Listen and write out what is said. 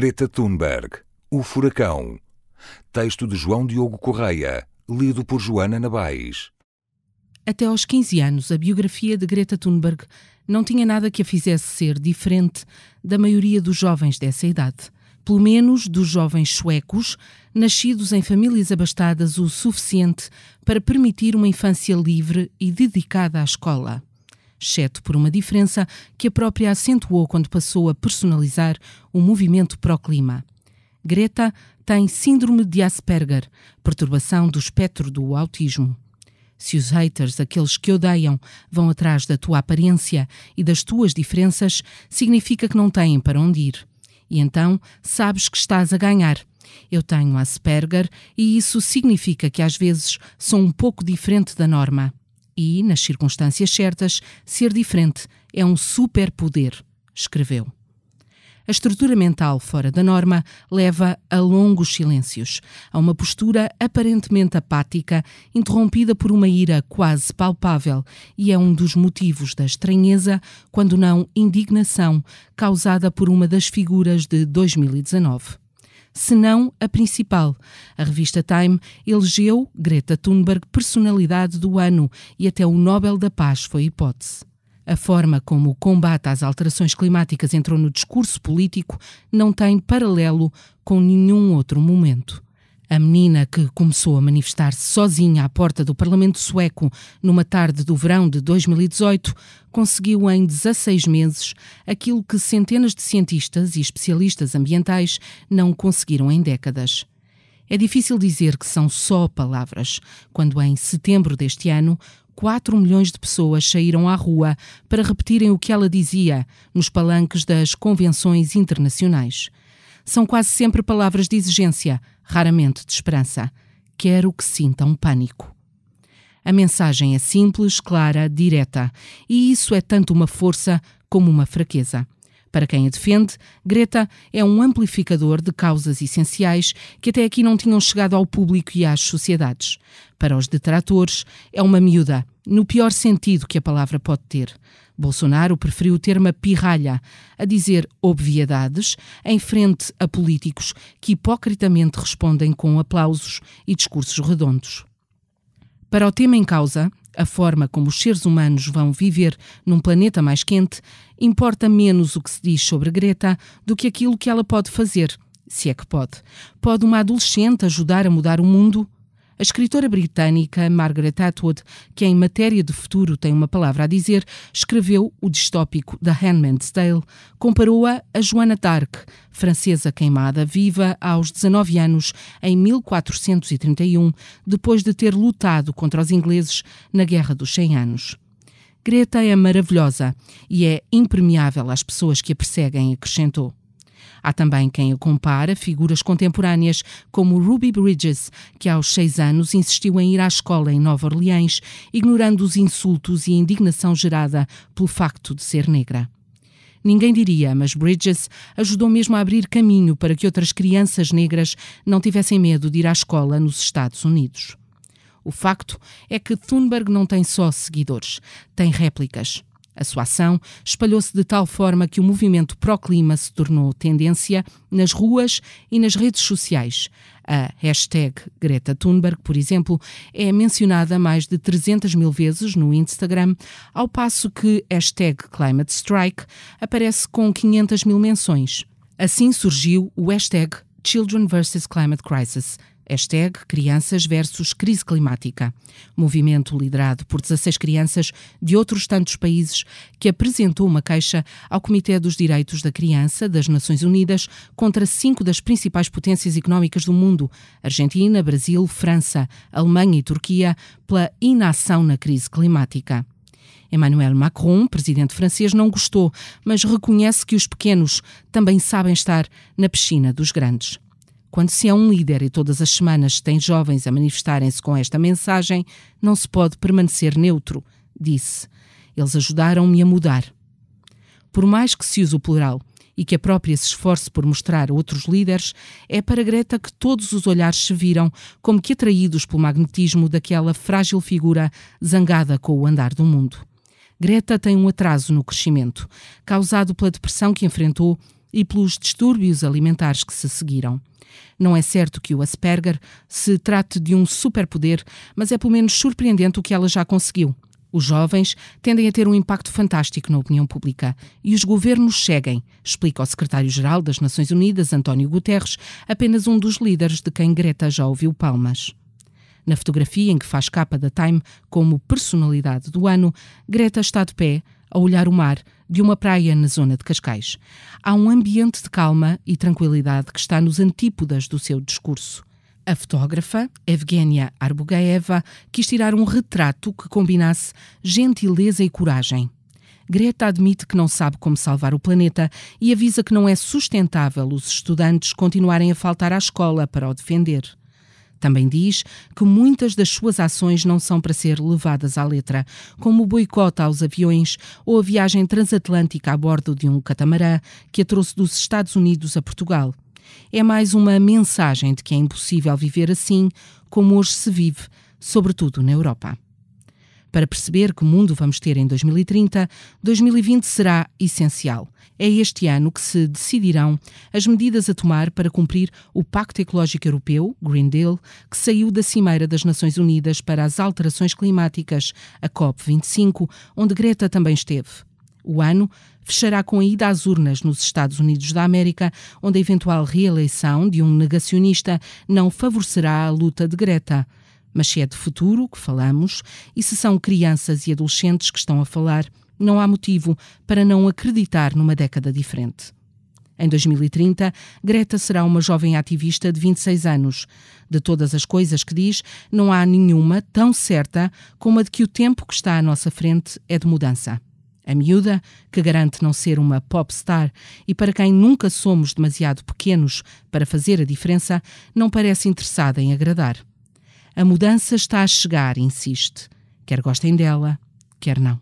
Greta Thunberg, O Furacão. Texto de João Diogo Correia, lido por Joana Nabais. Até aos 15 anos, a biografia de Greta Thunberg não tinha nada que a fizesse ser diferente da maioria dos jovens dessa idade. Pelo menos dos jovens suecos, nascidos em famílias abastadas o suficiente para permitir uma infância livre e dedicada à escola exceto por uma diferença que a própria acentuou quando passou a personalizar o movimento pró-clima. Greta tem síndrome de Asperger, perturbação do espectro do autismo. Se os haters, aqueles que odeiam, vão atrás da tua aparência e das tuas diferenças, significa que não têm para onde ir. E então sabes que estás a ganhar. Eu tenho Asperger e isso significa que às vezes sou um pouco diferente da norma e, nas circunstâncias certas, ser diferente é um superpoder, escreveu. A estrutura mental fora da norma leva a longos silêncios, a uma postura aparentemente apática, interrompida por uma ira quase palpável, e é um dos motivos da estranheza, quando não indignação, causada por uma das figuras de 2019 se não a principal. A revista Time elegeu Greta Thunberg personalidade do ano e até o Nobel da Paz foi hipótese. A forma como o combate às alterações climáticas entrou no discurso político não tem paralelo com nenhum outro momento. A menina que começou a manifestar-se sozinha à porta do Parlamento Sueco numa tarde do verão de 2018 conseguiu em 16 meses aquilo que centenas de cientistas e especialistas ambientais não conseguiram em décadas. É difícil dizer que são só palavras, quando em setembro deste ano 4 milhões de pessoas saíram à rua para repetirem o que ela dizia nos palanques das convenções internacionais. São quase sempre palavras de exigência, raramente de esperança. Quero que sintam pânico. A mensagem é simples, clara, direta, e isso é tanto uma força como uma fraqueza. Para quem a defende, Greta é um amplificador de causas essenciais que até aqui não tinham chegado ao público e às sociedades. Para os detratores, é uma miúda, no pior sentido que a palavra pode ter. Bolsonaro preferiu o termo pirralha, a dizer obviedades, em frente a políticos que hipocritamente respondem com aplausos e discursos redondos. Para o tema em causa, a forma como os seres humanos vão viver num planeta mais quente, importa menos o que se diz sobre Greta do que aquilo que ela pode fazer, se é que pode. Pode uma adolescente ajudar a mudar o mundo? A escritora britânica Margaret Atwood, que em matéria de futuro tem uma palavra a dizer, escreveu o distópico The Handmaid's Tale, comparou-a a Joana d'Arc, francesa queimada viva aos 19 anos em 1431, depois de ter lutado contra os ingleses na Guerra dos Cem Anos. Greta é maravilhosa e é impermeável às pessoas que a perseguem, acrescentou. Há também quem a compara figuras contemporâneas como Ruby Bridges, que aos seis anos insistiu em ir à escola em Nova Orleans, ignorando os insultos e a indignação gerada pelo facto de ser negra. Ninguém diria, mas Bridges ajudou mesmo a abrir caminho para que outras crianças negras não tivessem medo de ir à escola nos Estados Unidos. O facto é que Thunberg não tem só seguidores, tem réplicas. A sua ação espalhou-se de tal forma que o movimento pró-clima se tornou tendência nas ruas e nas redes sociais. A hashtag Greta Thunberg, por exemplo, é mencionada mais de 300 mil vezes no Instagram, ao passo que hashtag Climate Strike aparece com 500 mil menções. Assim surgiu o hashtag Children vs. Climate Crisis, Hashtag Crianças versus Crise Climática. Movimento liderado por 16 crianças de outros tantos países que apresentou uma queixa ao Comitê dos Direitos da Criança das Nações Unidas contra cinco das principais potências económicas do mundo: Argentina, Brasil, França, Alemanha e Turquia, pela inação na crise climática. Emmanuel Macron, presidente francês, não gostou, mas reconhece que os pequenos também sabem estar na piscina dos grandes. Quando se é um líder e todas as semanas tem jovens a manifestarem-se com esta mensagem, não se pode permanecer neutro, disse. Eles ajudaram-me a mudar. Por mais que se use o plural e que a própria se esforce por mostrar outros líderes, é para Greta que todos os olhares se viram como que atraídos pelo magnetismo daquela frágil figura zangada com o andar do mundo. Greta tem um atraso no crescimento, causado pela depressão que enfrentou e pelos distúrbios alimentares que se seguiram. Não é certo que o Asperger se trate de um superpoder, mas é pelo menos surpreendente o que ela já conseguiu. Os jovens tendem a ter um impacto fantástico na opinião pública e os governos seguem, explica o secretário-geral das Nações Unidas, António Guterres, apenas um dos líderes de quem Greta já ouviu palmas. Na fotografia em que faz capa da Time como personalidade do ano, Greta está de pé, a olhar o mar de uma praia na zona de Cascais. Há um ambiente de calma e tranquilidade que está nos antípodas do seu discurso. A fotógrafa, Evgenia Arbugaeva, quis tirar um retrato que combinasse gentileza e coragem. Greta admite que não sabe como salvar o planeta e avisa que não é sustentável os estudantes continuarem a faltar à escola para o defender. Também diz que muitas das suas ações não são para ser levadas à letra, como o boicote aos aviões ou a viagem transatlântica a bordo de um catamarã que a trouxe dos Estados Unidos a Portugal. É mais uma mensagem de que é impossível viver assim como hoje se vive, sobretudo na Europa. Para perceber que mundo vamos ter em 2030, 2020 será essencial. É este ano que se decidirão as medidas a tomar para cumprir o Pacto Ecológico Europeu, Green Deal, que saiu da Cimeira das Nações Unidas para as Alterações Climáticas, a COP25, onde Greta também esteve. O ano fechará com a ida às urnas nos Estados Unidos da América, onde a eventual reeleição de um negacionista não favorecerá a luta de Greta. Mas se é de futuro que falamos e se são crianças e adolescentes que estão a falar, não há motivo para não acreditar numa década diferente. Em 2030, Greta será uma jovem ativista de 26 anos. De todas as coisas que diz, não há nenhuma tão certa como a de que o tempo que está à nossa frente é de mudança. A miúda, que garante não ser uma pop star e para quem nunca somos demasiado pequenos para fazer a diferença, não parece interessada em agradar. A mudança está a chegar, insiste. Quer gostem dela, quer não.